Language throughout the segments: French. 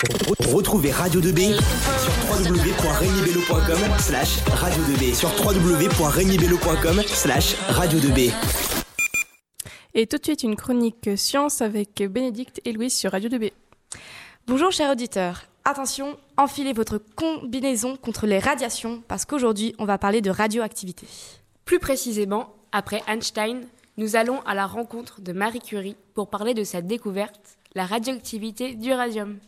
Retrouvez Radio 2B sur www.regnibello.com slash radio 2B sur www.regnibello.com slash radio 2B. Et tout de suite une chronique science avec Bénédicte et Louise sur Radio 2B. Bonjour chers auditeurs. Attention, enfilez votre combinaison contre les radiations parce qu'aujourd'hui on va parler de radioactivité. Plus précisément, après Einstein, nous allons à la rencontre de Marie Curie pour parler de sa découverte, la radioactivité du radium.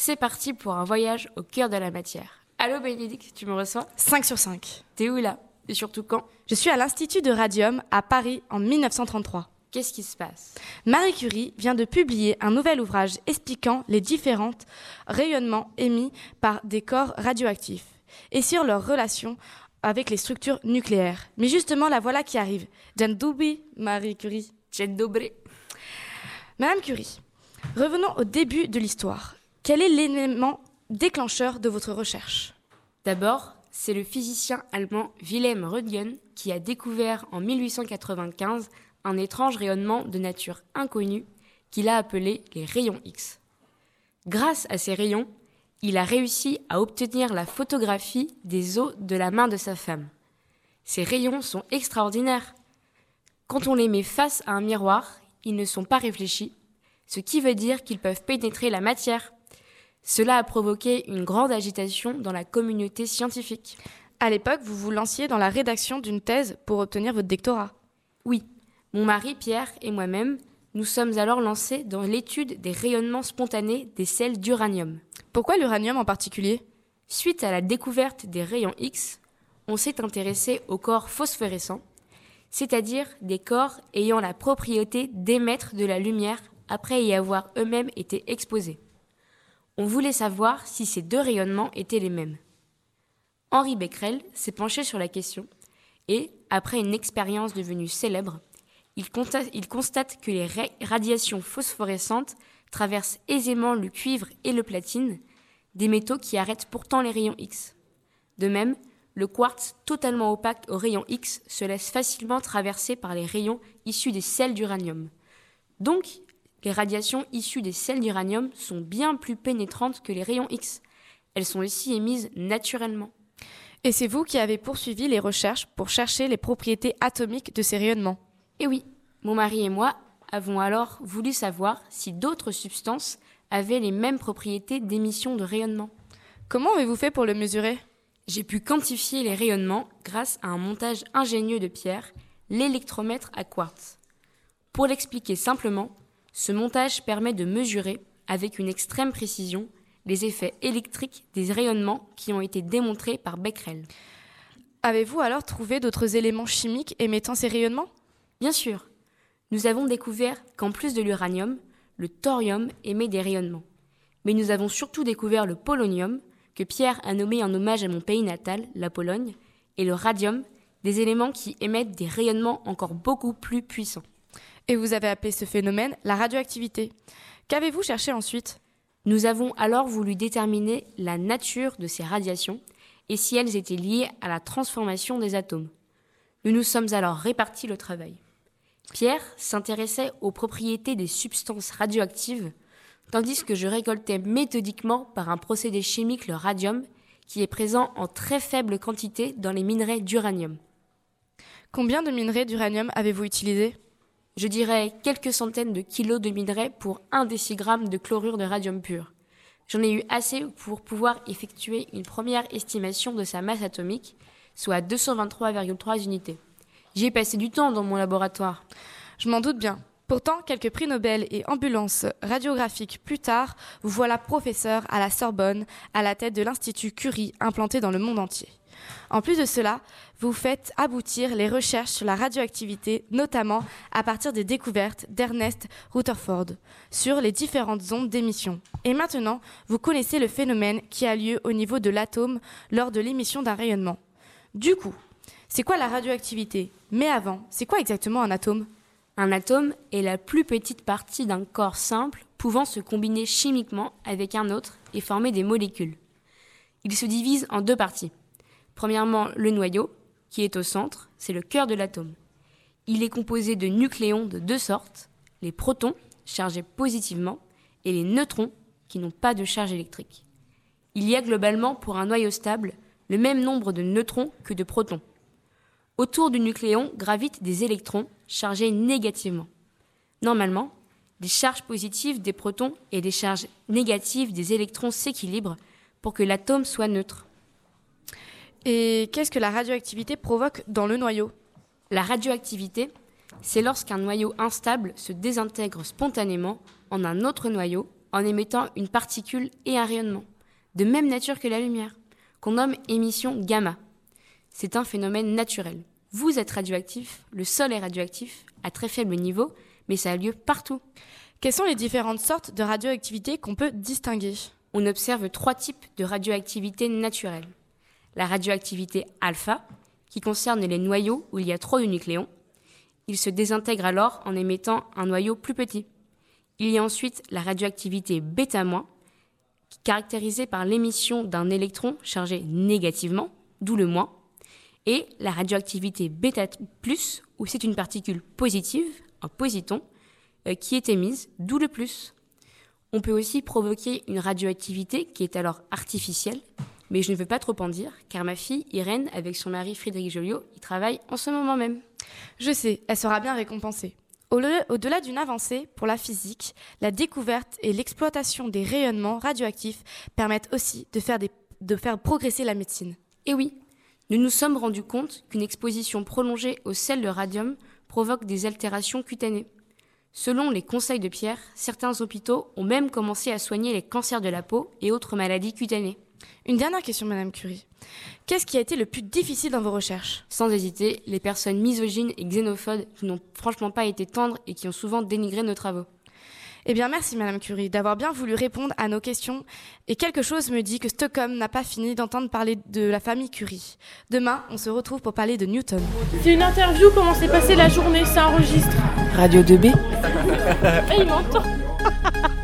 C'est parti pour un voyage au cœur de la matière. Allô Bénédicte, tu me reçois 5 sur 5. T'es où là? Et surtout quand? Je suis à l'Institut de Radium à Paris en 1933. Qu'est-ce qui se passe? Marie Curie vient de publier un nouvel ouvrage expliquant les différents rayonnements émis par des corps radioactifs et sur leur relation avec les structures nucléaires. Mais justement, la voilà qui arrive. Doubi, Marie Curie. Madame Curie, revenons au début de l'histoire. Quel est l'élément déclencheur de votre recherche? D'abord, c'est le physicien allemand Wilhelm Röntgen qui a découvert en 1895 un étrange rayonnement de nature inconnue qu'il a appelé les rayons X. Grâce à ces rayons, il a réussi à obtenir la photographie des os de la main de sa femme. Ces rayons sont extraordinaires. Quand on les met face à un miroir, ils ne sont pas réfléchis, ce qui veut dire qu'ils peuvent pénétrer la matière. Cela a provoqué une grande agitation dans la communauté scientifique. À l'époque, vous vous lanciez dans la rédaction d'une thèse pour obtenir votre doctorat. Oui, mon mari Pierre et moi-même, nous sommes alors lancés dans l'étude des rayonnements spontanés des sels d'uranium. Pourquoi l'uranium en particulier? Suite à la découverte des rayons X, on s'est intéressé aux corps phosphorescents, c'est-à-dire des corps ayant la propriété d'émettre de la lumière après y avoir eux-mêmes été exposés. On voulait savoir si ces deux rayonnements étaient les mêmes. Henri Becquerel s'est penché sur la question et, après une expérience devenue célèbre, il constate, que les radiations phosphorescentes traversent aisément le cuivre et le platine, des métaux qui arrêtent pourtant les rayons X. De même, le quartz totalement opaque aux rayons X se laisse facilement traverser par les rayons issus des sels d'uranium. Donc, les radiations issues des sels d'uranium sont bien plus pénétrantes que les rayons X. Elles sont aussi émises naturellement. Et c'est vous qui avez poursuivi les recherches pour chercher les propriétés atomiques de ces rayonnements et oui, mon mari et moi avons alors voulu savoir si d'autres substances avaient les mêmes propriétés d'émission de rayonnement. Comment avez-vous fait pour le mesurer? J'ai pu quantifier les rayonnements grâce à un montage ingénieux de Pierre, l'électromètre à quartz. Pour l'expliquer simplement, ce montage permet de mesurer, avec une extrême précision, les effets électriques des rayonnements qui ont été démontrés par Becquerel. Avez-vous alors trouvé d'autres éléments chimiques émettant ces rayonnements? Bien sûr, nous avons découvert qu'en plus de l'uranium, le thorium émet des rayonnements. Mais nous avons surtout découvert le polonium, que Pierre a nommé en hommage à mon pays natal, la Pologne, et le radium, des éléments qui émettent des rayonnements encore beaucoup plus puissants. Et vous avez appelé ce phénomène la radioactivité. Qu'avez-vous cherché ensuite? Nous avons alors voulu déterminer la nature de ces radiations et si elles étaient liées à la transformation des atomes. Nous nous sommes alors répartis le travail. Pierre s'intéressait aux propriétés des substances radioactives, tandis que je récoltais méthodiquement par un procédé chimique le radium, qui est présent en très faible quantité dans les minerais d'uranium. Combien de minerais d'uranium avez-vous utilisé Je dirais quelques centaines de kilos de minerais pour un décigramme de chlorure de radium pur. J'en ai eu assez pour pouvoir effectuer une première estimation de sa masse atomique, soit 223,3 unités. J'y ai passé du temps dans mon laboratoire. Je m'en doute bien. Pourtant, quelques prix Nobel et ambulances radiographiques plus tard, vous voilà professeur à la Sorbonne, à la tête de l'Institut Curie implanté dans le monde entier. En plus de cela, vous faites aboutir les recherches sur la radioactivité, notamment à partir des découvertes d'Ernest Rutherford sur les différentes ondes d'émission. Et maintenant, vous connaissez le phénomène qui a lieu au niveau de l'atome lors de l'émission d'un rayonnement. Du coup, c'est quoi la radioactivité? Mais avant, c'est quoi exactement un atome? Un atome est la plus petite partie d'un corps simple pouvant se combiner chimiquement avec un autre et former des molécules. Il se divise en deux parties. Premièrement, le noyau, qui est au centre, c'est le cœur de l'atome. Il est composé de nucléons de deux sortes, les protons, chargés positivement, et les neutrons, qui n'ont pas de charge électrique. Il y a globalement pour un noyau stable le même nombre de neutrons que de protons. Autour du nucléon gravitent des électrons chargés négativement. Normalement, les charges positives des protons et les charges négatives des électrons s'équilibrent pour que l'atome soit neutre. Et qu'est-ce que la radioactivité provoque dans le noyau? La radioactivité, c'est lorsqu'un noyau instable se désintègre spontanément en un autre noyau en émettant une particule et un rayonnement, de même nature que la lumière, qu'on nomme émission gamma. C'est un phénomène naturel. Vous êtes radioactif, le sol est radioactif, à très faible niveau, mais ça a lieu partout. Quelles sont les différentes sortes de radioactivité qu'on peut distinguer? On observe trois types de radioactivité naturelle. La radioactivité alpha, qui concerne les noyaux où il y a trop de nucléons. Il se désintègre alors en émettant un noyau plus petit. Il y a ensuite la radioactivité bêta-, caractérisée par l'émission d'un électron chargé négativement, d'où le moins, et la radioactivité bêta+, où c'est une particule positive, un positon, euh, qui est émise, d'où le plus. On peut aussi provoquer une radioactivité qui est alors artificielle, mais je ne veux pas trop en dire, car ma fille, Irène, avec son mari Frédéric Joliot, y travaille en ce moment même. Je sais, elle sera bien récompensée. Au-delà d'une avancée pour la physique, la découverte et l'exploitation des rayonnements radioactifs permettent aussi de faire, de faire progresser la médecine. Et oui, nous nous sommes rendus compte qu'une exposition prolongée au sel de radium provoque des altérations cutanées. Selon les conseils de Pierre, certains hôpitaux ont même commencé à soigner les cancers de la peau et autres maladies cutanées. Une dernière question, Madame Curie. Qu'est-ce qui a été le plus difficile dans vos recherches? Sans hésiter, les personnes misogynes et xénophobes qui n'ont franchement pas été tendres et qui ont souvent dénigré nos travaux. Eh bien, merci Madame Curie d'avoir bien voulu répondre à nos questions. Et quelque chose me dit que Stockholm n'a pas fini d'entendre parler de la famille Curie. Demain, on se retrouve pour parler de Newton. C'est une interview, comment s'est passée la journée, ça enregistre. Radio 2B Et il m'entend